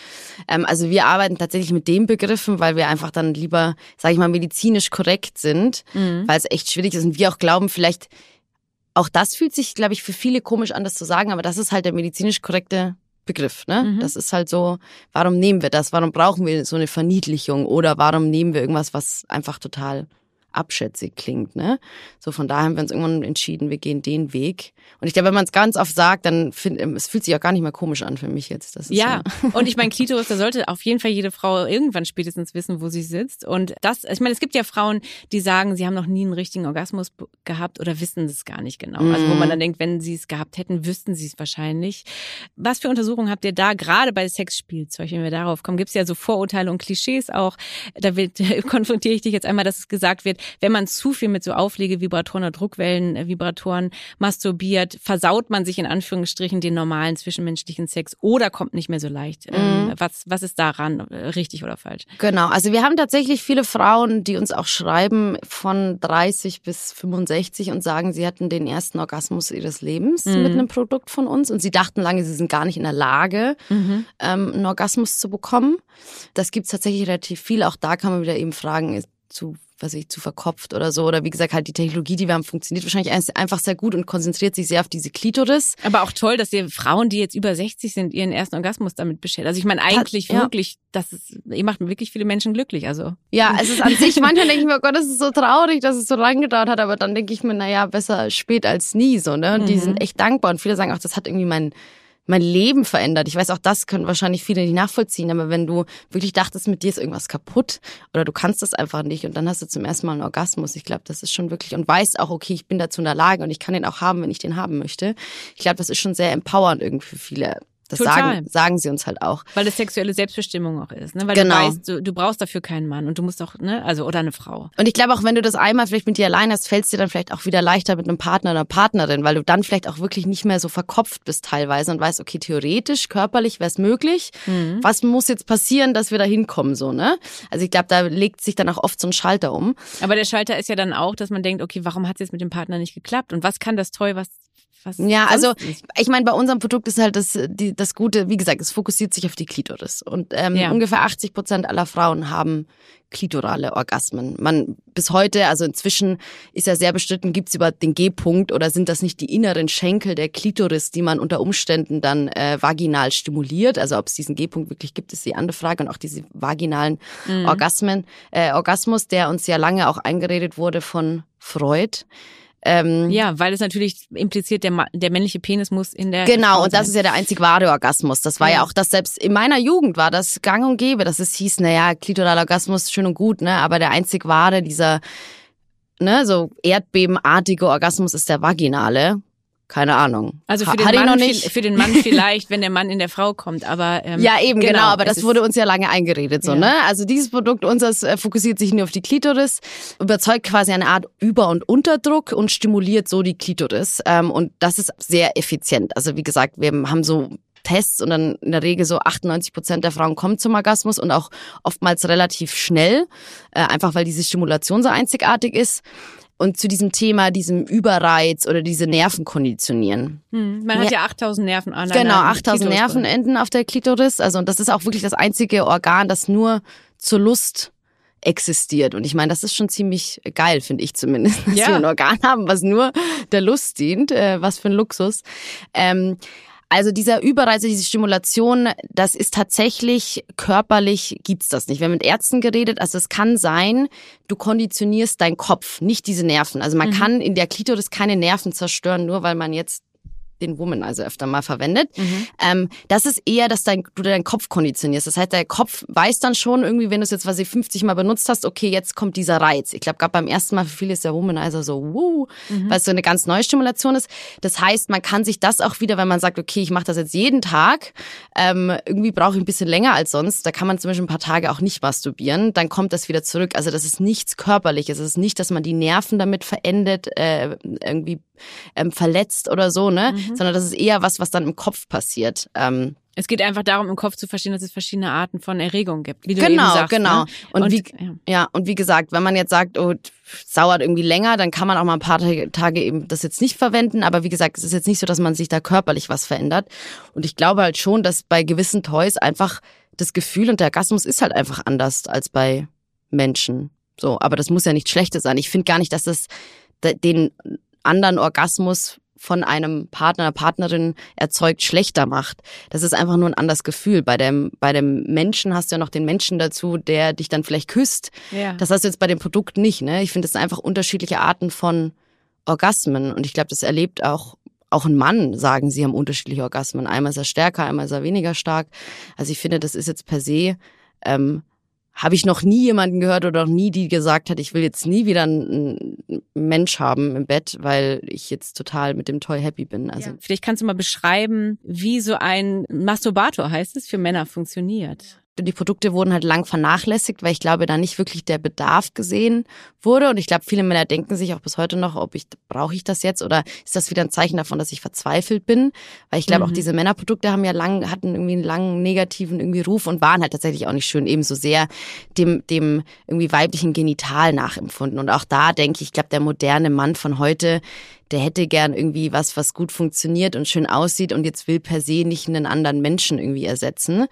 Ähm, also wir arbeiten tatsächlich mit den Begriffen, weil wir einfach dann lieber, sage ich mal, medizinisch korrekt sind, mhm. weil es echt schwierig ist und wir auch glauben, vielleicht auch das fühlt sich, glaube ich, für viele komisch an, das zu sagen, aber das ist halt der medizinisch korrekte Begriff. Ne? Mhm. Das ist halt so, warum nehmen wir das? Warum brauchen wir so eine Verniedlichung? Oder warum nehmen wir irgendwas, was einfach total abschätzig klingt, ne? So von daher haben wir uns irgendwann entschieden, wir gehen den Weg. Und ich glaube, wenn man es ganz oft sagt, dann find, es fühlt sich auch gar nicht mehr komisch an für mich jetzt. Das ja, so. und ich meine, Klitoris, da sollte auf jeden Fall jede Frau irgendwann spätestens wissen, wo sie sitzt. Und das, ich meine, es gibt ja Frauen, die sagen, sie haben noch nie einen richtigen Orgasmus gehabt oder wissen es gar nicht genau. Also wo man mhm. dann denkt, wenn sie es gehabt hätten, wüssten sie es wahrscheinlich. Was für Untersuchungen habt ihr da gerade bei Sexspielzeug, wenn wir darauf kommen? Gibt es ja so Vorurteile und Klischees auch. Da konfrontiere ich dich jetzt einmal, dass es gesagt wird, wenn man zu viel mit so Auflegevibratoren oder Druckwellenvibratoren masturbiert, versaut man sich in Anführungsstrichen den normalen zwischenmenschlichen Sex oder kommt nicht mehr so leicht. Ähm, mhm. Was, was ist daran äh, richtig oder falsch? Genau, also wir haben tatsächlich viele Frauen, die uns auch schreiben von 30 bis 65 und sagen, sie hatten den ersten Orgasmus ihres Lebens mhm. mit einem Produkt von uns und sie dachten lange, sie sind gar nicht in der Lage, mhm. ähm, einen Orgasmus zu bekommen. Das gibt es tatsächlich relativ viel. Auch da kann man wieder eben fragen, zu was ich zu verkopft oder so oder wie gesagt halt die Technologie, die wir haben, funktioniert wahrscheinlich einfach sehr gut und konzentriert sich sehr auf diese Klitoris. Aber auch toll, dass ihr Frauen, die jetzt über 60 sind, ihren ersten Orgasmus damit beschert. Also ich meine eigentlich ja. wirklich, das ist, ihr macht wirklich viele Menschen glücklich. Also ja, es ist an sich. Manchmal denke ich mir, oh Gott, das ist so traurig, dass es so lange gedauert hat. Aber dann denke ich mir, naja, besser spät als nie so ne. Und mhm. die sind echt dankbar und viele sagen auch, das hat irgendwie mein mein Leben verändert. Ich weiß, auch das können wahrscheinlich viele nicht nachvollziehen, aber wenn du wirklich dachtest, mit dir ist irgendwas kaputt oder du kannst das einfach nicht und dann hast du zum ersten Mal einen Orgasmus, ich glaube, das ist schon wirklich und weißt auch, okay, ich bin dazu in der Lage und ich kann den auch haben, wenn ich den haben möchte. Ich glaube, das ist schon sehr empowernd irgendwie für viele das sagen, sagen sie uns halt auch. Weil es sexuelle Selbstbestimmung auch ist, ne? Weil genau. du weißt, du, du brauchst dafür keinen Mann und du musst auch, ne, also oder eine Frau. Und ich glaube auch, wenn du das einmal vielleicht mit dir allein hast, fällt es dir dann vielleicht auch wieder leichter mit einem Partner oder Partnerin, weil du dann vielleicht auch wirklich nicht mehr so verkopft bist teilweise und weißt, okay, theoretisch, körperlich wäre es möglich. Mhm. Was muss jetzt passieren, dass wir da hinkommen, so, ne? Also ich glaube, da legt sich dann auch oft so ein Schalter um. Aber der Schalter ist ja dann auch, dass man denkt, okay, warum hat es jetzt mit dem Partner nicht geklappt? Und was kann das toll, was was ja, also ich meine, bei unserem Produkt ist halt das, die, das Gute, wie gesagt, es fokussiert sich auf die Klitoris. Und ähm, ja. ungefähr 80 Prozent aller Frauen haben klitorale Orgasmen. Man bis heute, also inzwischen ist ja sehr bestritten, gibt's über den G-Punkt oder sind das nicht die inneren Schenkel der Klitoris, die man unter Umständen dann äh, vaginal stimuliert? Also ob es diesen G-Punkt wirklich gibt, ist die andere Frage. Und auch diese vaginalen mhm. Orgasmen, äh, Orgasmus, der uns ja lange auch eingeredet wurde von Freud ähm, ja, weil es natürlich impliziert, der, der männliche Penis muss in der. Genau, und das ist ja der einzig wahre Orgasmus. Das war ja. ja auch das, selbst in meiner Jugend war das gang und gäbe, dass es hieß, naja, klitoraler Orgasmus schön und gut, ne, aber der einzig wahre, dieser, ne, so erdbebenartige Orgasmus ist der vaginale. Keine Ahnung. Also für den, Mann, für den Mann vielleicht, wenn der Mann in der Frau kommt, aber ähm, ja eben genau, genau aber das wurde uns ja lange eingeredet so ja. ne. Also dieses Produkt unseres äh, fokussiert sich nur auf die Klitoris, überzeugt quasi eine Art Über- und Unterdruck und stimuliert so die Klitoris ähm, und das ist sehr effizient. Also wie gesagt, wir haben so Tests und dann in der Regel so 98 Prozent der Frauen kommen zum Orgasmus und auch oftmals relativ schnell, äh, einfach weil diese Stimulation so einzigartig ist und zu diesem Thema, diesem Überreiz oder diese Nerven konditionieren. Hm, man hat ja 8000 Nerven an Genau, 8000 Nervenenden auf der Klitoris. Also, und das ist auch wirklich das einzige Organ, das nur zur Lust existiert. Und ich meine, das ist schon ziemlich geil, finde ich zumindest, dass ja. wir ein Organ haben, was nur der Lust dient. Äh, was für ein Luxus. Ähm, also dieser Überreiz, diese Stimulation, das ist tatsächlich körperlich gibt's das nicht. Wir haben mit Ärzten geredet, also es kann sein, du konditionierst deinen Kopf, nicht diese Nerven. Also man mhm. kann in der Klitoris keine Nerven zerstören, nur weil man jetzt den Woman also öfter mal verwendet. Mhm. Ähm, das ist eher, dass dein, du deinen Kopf konditionierst. Das heißt, der Kopf weiß dann schon irgendwie, wenn du es jetzt quasi 50 Mal benutzt hast, okay, jetzt kommt dieser Reiz. Ich glaube, gerade beim ersten Mal für viele ist der Womanizer so, wuh, mhm. weil es so eine ganz neue Stimulation ist. Das heißt, man kann sich das auch wieder, wenn man sagt, okay, ich mache das jetzt jeden Tag, ähm, irgendwie brauche ich ein bisschen länger als sonst, da kann man zum Beispiel ein paar Tage auch nicht masturbieren, dann kommt das wieder zurück. Also das ist nichts Körperliches. Es ist nicht, dass man die Nerven damit verendet, äh, irgendwie ähm, verletzt oder so, ne? Mhm. Sondern das ist eher was, was dann im Kopf passiert. Ähm, es geht einfach darum, im Kopf zu verstehen, dass es verschiedene Arten von Erregung gibt. Wie du genau, eben sagst, genau. Ne? Und, und, wie, ja. ja. und wie gesagt, wenn man jetzt sagt, oh, es dauert irgendwie länger, dann kann man auch mal ein paar Tage eben das jetzt nicht verwenden. Aber wie gesagt, es ist jetzt nicht so, dass man sich da körperlich was verändert. Und ich glaube halt schon, dass bei gewissen Toys einfach das Gefühl und der Orgasmus ist halt einfach anders als bei Menschen. So, aber das muss ja nichts Schlechtes sein. Ich finde gar nicht, dass das den anderen Orgasmus von einem Partner, einer Partnerin erzeugt, schlechter macht. Das ist einfach nur ein anderes Gefühl. Bei dem, bei dem Menschen hast du ja noch den Menschen dazu, der dich dann vielleicht küsst. Ja. Das hast du jetzt bei dem Produkt nicht. Ne? Ich finde, das sind einfach unterschiedliche Arten von Orgasmen. Und ich glaube, das erlebt auch auch ein Mann, sagen sie, haben unterschiedliche Orgasmen. Einmal ist er stärker, einmal ist er weniger stark. Also ich finde, das ist jetzt per se ähm, habe ich noch nie jemanden gehört oder noch nie die gesagt hat, ich will jetzt nie wieder einen Mensch haben im Bett, weil ich jetzt total mit dem Toy happy bin. Also ja. vielleicht kannst du mal beschreiben, wie so ein Masturbator heißt es für Männer funktioniert die Produkte wurden halt lang vernachlässigt, weil ich glaube, da nicht wirklich der Bedarf gesehen wurde. Und ich glaube, viele Männer denken sich auch bis heute noch, ob ich, brauche ich das jetzt oder ist das wieder ein Zeichen davon, dass ich verzweifelt bin? Weil ich glaube, mhm. auch diese Männerprodukte haben ja lang, hatten irgendwie einen langen negativen irgendwie Ruf und waren halt tatsächlich auch nicht schön, ebenso sehr dem, dem irgendwie weiblichen Genital nachempfunden. Und auch da denke ich, ich glaube, der moderne Mann von heute, der hätte gern irgendwie was, was gut funktioniert und schön aussieht und jetzt will per se nicht einen anderen Menschen irgendwie ersetzen.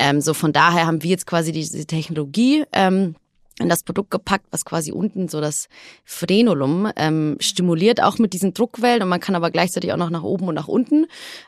Ähm, so von daher haben wir jetzt quasi diese Technologie ähm, in das Produkt gepackt, was quasi unten so das Frenulum ähm, stimuliert, auch mit diesen Druckwellen und man kann aber gleichzeitig auch noch nach oben und nach unten.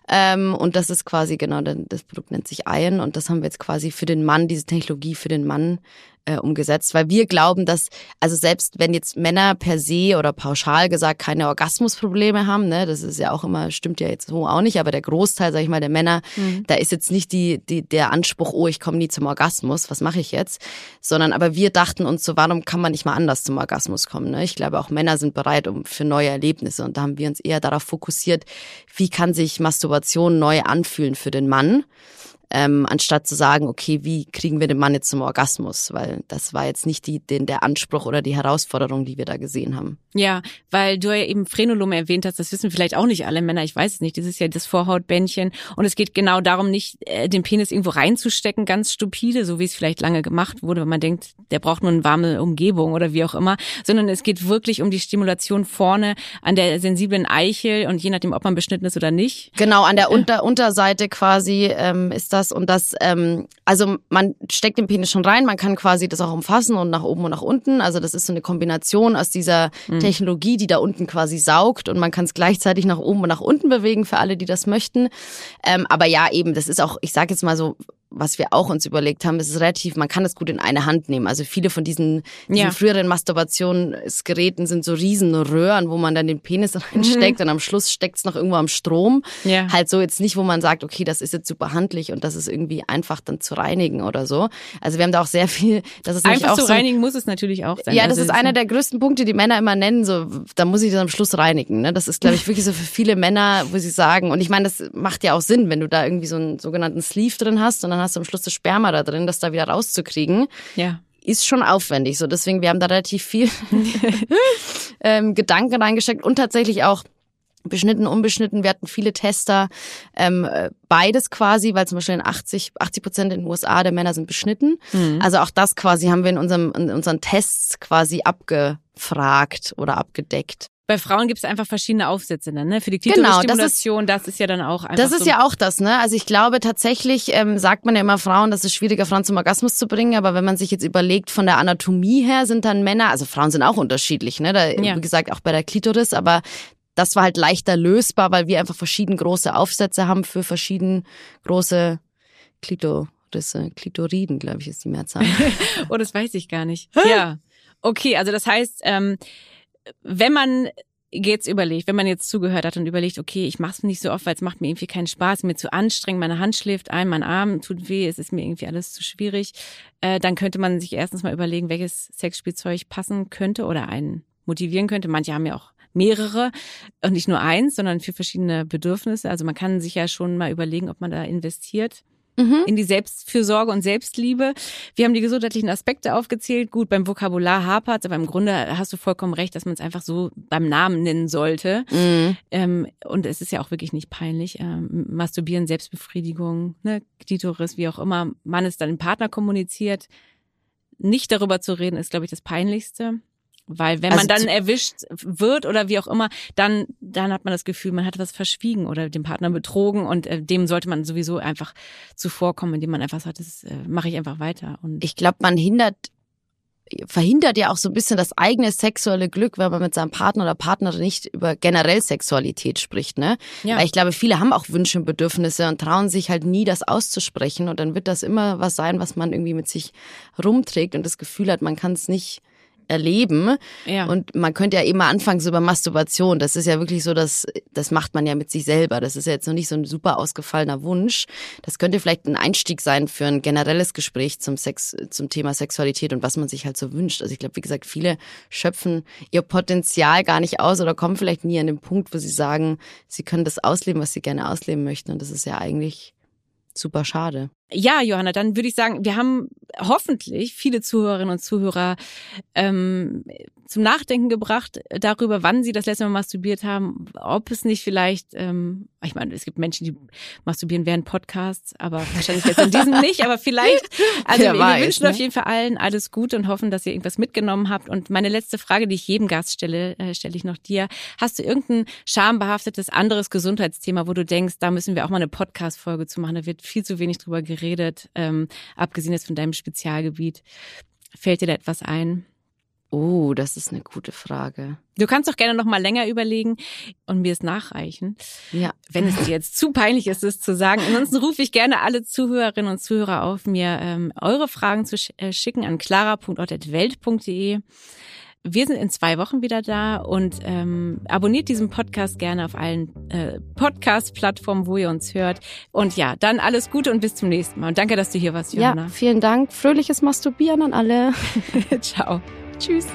Ähm, und das ist quasi, genau, das Produkt nennt sich Iron und das haben wir jetzt quasi für den Mann, diese Technologie für den Mann äh, umgesetzt, weil wir glauben, dass, also selbst wenn jetzt Männer per se oder pauschal gesagt keine Orgasmusprobleme haben, ne, das ist ja auch immer, stimmt ja jetzt so auch nicht, aber der Großteil, sag ich mal, der Männer, mhm. da ist jetzt nicht die, die, der Anspruch, oh, ich komme nie zum Orgasmus, was mache ich jetzt? Sondern aber wir dachten uns so, warum kann man nicht mal anders zum Orgasmus kommen? Ne? Ich glaube, auch Männer sind bereit um für neue Erlebnisse und da haben wir uns eher darauf fokussiert, wie kann sich Masturbation neu anfühlen für den Mann ähm, anstatt zu sagen, okay, wie kriegen wir den Mann jetzt zum Orgasmus? Weil das war jetzt nicht die, den, der Anspruch oder die Herausforderung, die wir da gesehen haben. Ja, weil du ja eben Frenulum erwähnt hast, das wissen vielleicht auch nicht alle Männer, ich weiß es nicht, das ist ja das Vorhautbändchen und es geht genau darum, nicht äh, den Penis irgendwo reinzustecken, ganz stupide, so wie es vielleicht lange gemacht wurde, wenn man denkt, der braucht nur eine warme Umgebung oder wie auch immer, sondern es geht wirklich um die Stimulation vorne an der sensiblen Eichel und je nachdem, ob man beschnitten ist oder nicht. Genau, an der Unter Unterseite quasi ähm, ist das das und das, ähm, also man steckt den Penis schon rein, man kann quasi das auch umfassen und nach oben und nach unten. Also das ist so eine Kombination aus dieser mhm. Technologie, die da unten quasi saugt und man kann es gleichzeitig nach oben und nach unten bewegen für alle, die das möchten. Ähm, aber ja, eben, das ist auch, ich sage jetzt mal so, was wir auch uns überlegt haben, ist relativ, man kann es gut in eine Hand nehmen. Also viele von diesen, diesen ja. früheren Masturbationsgeräten sind so riesen Röhren, wo man dann den Penis reinsteckt mhm. und am Schluss steckt es noch irgendwo am Strom. Ja. Halt so jetzt nicht, wo man sagt, okay, das ist jetzt super handlich und das ist irgendwie einfach dann zu reinigen oder so. Also wir haben da auch sehr viel, das ist einfach auch zu so, reinigen muss es natürlich auch sein. Ja, das also ist einer der größten Punkte, die Männer immer nennen, so, da muss ich das am Schluss reinigen. Ne? Das ist, glaube ich, wirklich so für viele Männer, wo sie sagen, und ich meine, das macht ja auch Sinn, wenn du da irgendwie so einen sogenannten Sleeve drin hast und dann hast du am Schluss das Sperma da drin, das da wieder rauszukriegen. Ja ist schon aufwendig. So deswegen, wir haben da relativ viel ähm, Gedanken reingesteckt und tatsächlich auch beschnitten, unbeschnitten. Wir hatten viele Tester, ähm, beides quasi, weil zum Beispiel in 80, 80 Prozent in den USA der Männer sind beschnitten. Mhm. Also auch das quasi haben wir in, unserem, in unseren Tests quasi abgefragt oder abgedeckt. Bei Frauen gibt es einfach verschiedene Aufsätze dann, ne? Für die Klitorisstimulation, genau, das, das ist ja dann auch einfach Das ist so ja auch das, ne? Also ich glaube tatsächlich, ähm, sagt man ja immer Frauen, dass es schwieriger, Frauen zum Orgasmus zu bringen, aber wenn man sich jetzt überlegt, von der Anatomie her sind dann Männer, also Frauen sind auch unterschiedlich, ne? Da, ja. Wie gesagt, auch bei der Klitoris, aber das war halt leichter lösbar, weil wir einfach verschieden große Aufsätze haben für verschieden große Klitorisse. Klitoriden, glaube ich, ist die Mehrzahl. oh, das weiß ich gar nicht. ja. Okay, also das heißt, ähm, wenn man jetzt überlegt, wenn man jetzt zugehört hat und überlegt, okay, ich mache es nicht so oft, weil es macht mir irgendwie keinen Spaß, mir zu anstrengend, meine Hand schläft ein, mein Arm tut weh, es ist mir irgendwie alles zu schwierig, äh, dann könnte man sich erstens mal überlegen, welches Sexspielzeug passen könnte oder einen motivieren könnte. Manche haben ja auch mehrere und nicht nur eins, sondern für verschiedene Bedürfnisse. Also man kann sich ja schon mal überlegen, ob man da investiert mhm. in die Selbstfürsorge und Selbstliebe. Wir haben die gesundheitlichen Aspekte aufgezählt. Gut, beim Vokabular hapert, aber im Grunde hast du vollkommen recht, dass man es einfach so beim Namen nennen sollte. Mhm. Ähm, und es ist ja auch wirklich nicht peinlich. Ähm, Masturbieren, Selbstbefriedigung, ne, Klitoris, wie auch immer, man es dann im Partner kommuniziert. Nicht darüber zu reden, ist, glaube ich, das Peinlichste. Weil wenn also man dann erwischt wird oder wie auch immer, dann, dann hat man das Gefühl, man hat was verschwiegen oder den Partner betrogen und äh, dem sollte man sowieso einfach zuvorkommen, indem man einfach sagt, das äh, mache ich einfach weiter. Und ich glaube, man hindert verhindert ja auch so ein bisschen das eigene sexuelle Glück, wenn man mit seinem Partner oder Partnerin nicht über generell Sexualität spricht, ne? Ja. Weil ich glaube, viele haben auch Wünsche und Bedürfnisse und trauen sich halt nie, das auszusprechen. Und dann wird das immer was sein, was man irgendwie mit sich rumträgt und das Gefühl hat, man kann es nicht erleben. Ja. Und man könnte ja immer anfangen so über Masturbation. Das ist ja wirklich so, dass das macht man ja mit sich selber. Das ist ja jetzt noch nicht so ein super ausgefallener Wunsch. Das könnte vielleicht ein Einstieg sein für ein generelles Gespräch zum Sex, zum Thema Sexualität und was man sich halt so wünscht. Also ich glaube, wie gesagt, viele schöpfen ihr Potenzial gar nicht aus oder kommen vielleicht nie an den Punkt, wo sie sagen, sie können das ausleben, was sie gerne ausleben möchten. Und das ist ja eigentlich super schade. Ja, Johanna, dann würde ich sagen, wir haben hoffentlich viele Zuhörerinnen und Zuhörer ähm, zum Nachdenken gebracht darüber, wann sie das letzte Mal masturbiert haben, ob es nicht vielleicht, ähm, ich meine, es gibt Menschen, die masturbieren während Podcasts, aber wahrscheinlich jetzt in diesem nicht, aber vielleicht, also wir, weiß, wir, wünschen ne? auf jeden Fall allen alles Gute und hoffen, dass ihr irgendwas mitgenommen habt. Und meine letzte Frage, die ich jedem Gast stelle, äh, stelle ich noch dir. Hast du irgendein schambehaftetes anderes Gesundheitsthema, wo du denkst, da müssen wir auch mal eine Podcast-Folge zu machen, da wird viel zu wenig drüber geredet? Geredet, ähm, abgesehen jetzt von deinem Spezialgebiet. Fällt dir da etwas ein? Oh, das ist eine gute Frage. Du kannst doch gerne noch mal länger überlegen und mir es nachreichen. Ja. Wenn es dir jetzt zu peinlich ist, es zu sagen. Ansonsten rufe ich gerne alle Zuhörerinnen und Zuhörer auf, mir ähm, eure Fragen zu sch äh, schicken an clara.ort.welt.de. Wir sind in zwei Wochen wieder da und ähm, abonniert diesen Podcast gerne auf allen äh, Podcast-Plattformen, wo ihr uns hört. Und ja, dann alles Gute und bis zum nächsten Mal. Und danke, dass du hier warst, Johanna. Ja, vielen Dank. Fröhliches Masturbieren an alle. Ciao. Tschüss.